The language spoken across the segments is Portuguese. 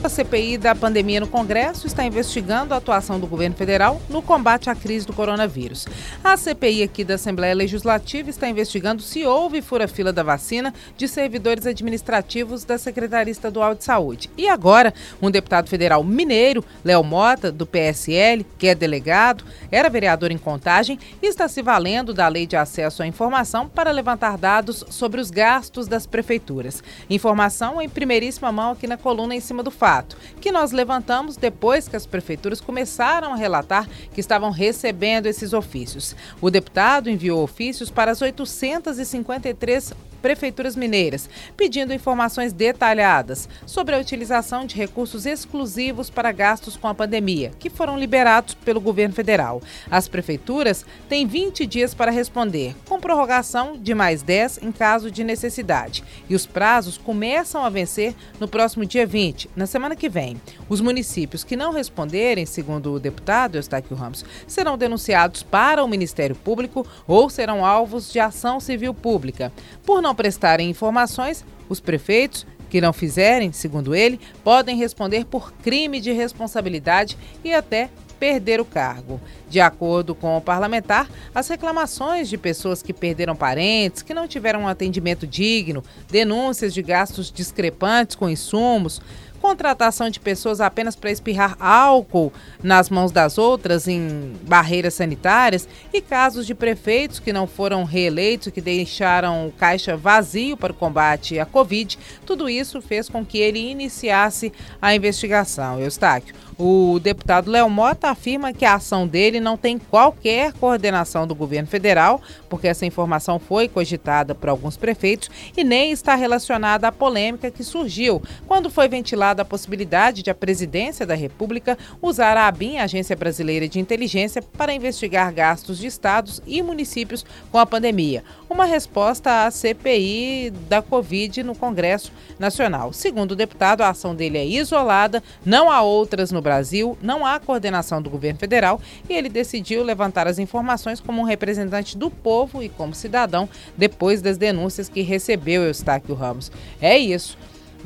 A CPI da pandemia no Congresso está investigando a atuação do governo federal no combate à crise do coronavírus. A CPI aqui da Assembleia Legislativa está investigando se houve fura-fila da vacina de servidores administrativos da Secretaria Estadual de Saúde. E agora, um deputado federal mineiro, Léo Mota, do PSL, que é delegado, era vereador em contagem e está se valendo da Lei de Acesso à Informação para levantar dados sobre os gastos das prefeituras. Informação em primeiríssima mão aqui na coluna em cima do fato fato, que nós levantamos depois que as prefeituras começaram a relatar que estavam recebendo esses ofícios. O deputado enviou ofícios para as 853 prefeituras mineiras, pedindo informações detalhadas sobre a utilização de recursos exclusivos para gastos com a pandemia, que foram liberados pelo governo federal. As prefeituras têm 20 dias para responder, com prorrogação de mais 10 em caso de necessidade. E os prazos começam a vencer no próximo dia 20, na semana que vem. Os municípios que não responderem, segundo o deputado Eustáquio Ramos, serão denunciados para o Ministério Público ou serão alvos de ação civil pública. Por não prestarem informações, os prefeitos que não fizerem, segundo ele, podem responder por crime de responsabilidade e até perder o cargo. De acordo com o parlamentar, as reclamações de pessoas que perderam parentes, que não tiveram um atendimento digno, denúncias de gastos discrepantes com insumos, contratação de pessoas apenas para espirrar álcool nas mãos das outras em barreiras sanitárias e casos de prefeitos que não foram reeleitos, que deixaram o caixa vazio para o combate à Covid. Tudo isso fez com que ele iniciasse a investigação. Eustáquio, o deputado Léo Mota afirma que a ação dele não tem qualquer coordenação do governo federal, porque essa informação foi cogitada por alguns prefeitos e nem está relacionada à polêmica que surgiu quando foi ventilada a possibilidade de a presidência da República usar a ABIN, Agência Brasileira de Inteligência, para investigar gastos de estados e municípios com a pandemia. Uma resposta à CPI da Covid no Congresso Nacional. Segundo o deputado, a ação dele é isolada, não há outras no Brasil, não há coordenação do governo federal e ele decidiu levantar as informações como um representante do povo e como cidadão depois das denúncias que recebeu Eustáquio Ramos. É isso.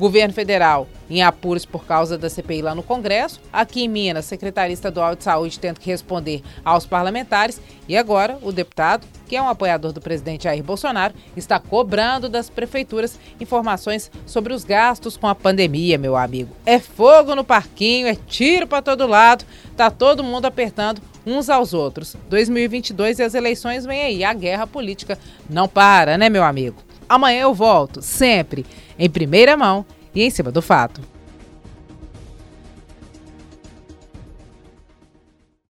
Governo federal em apuros por causa da CPI lá no Congresso. Aqui em Minas, Secretaria Estadual de Saúde tendo que responder aos parlamentares. E agora, o deputado, que é um apoiador do presidente Jair Bolsonaro, está cobrando das prefeituras informações sobre os gastos com a pandemia, meu amigo. É fogo no parquinho, é tiro para todo lado, tá todo mundo apertando uns aos outros. 2022 e as eleições vêm aí, a guerra política não para, né, meu amigo? Amanhã eu volto, sempre em primeira mão e em cima do fato.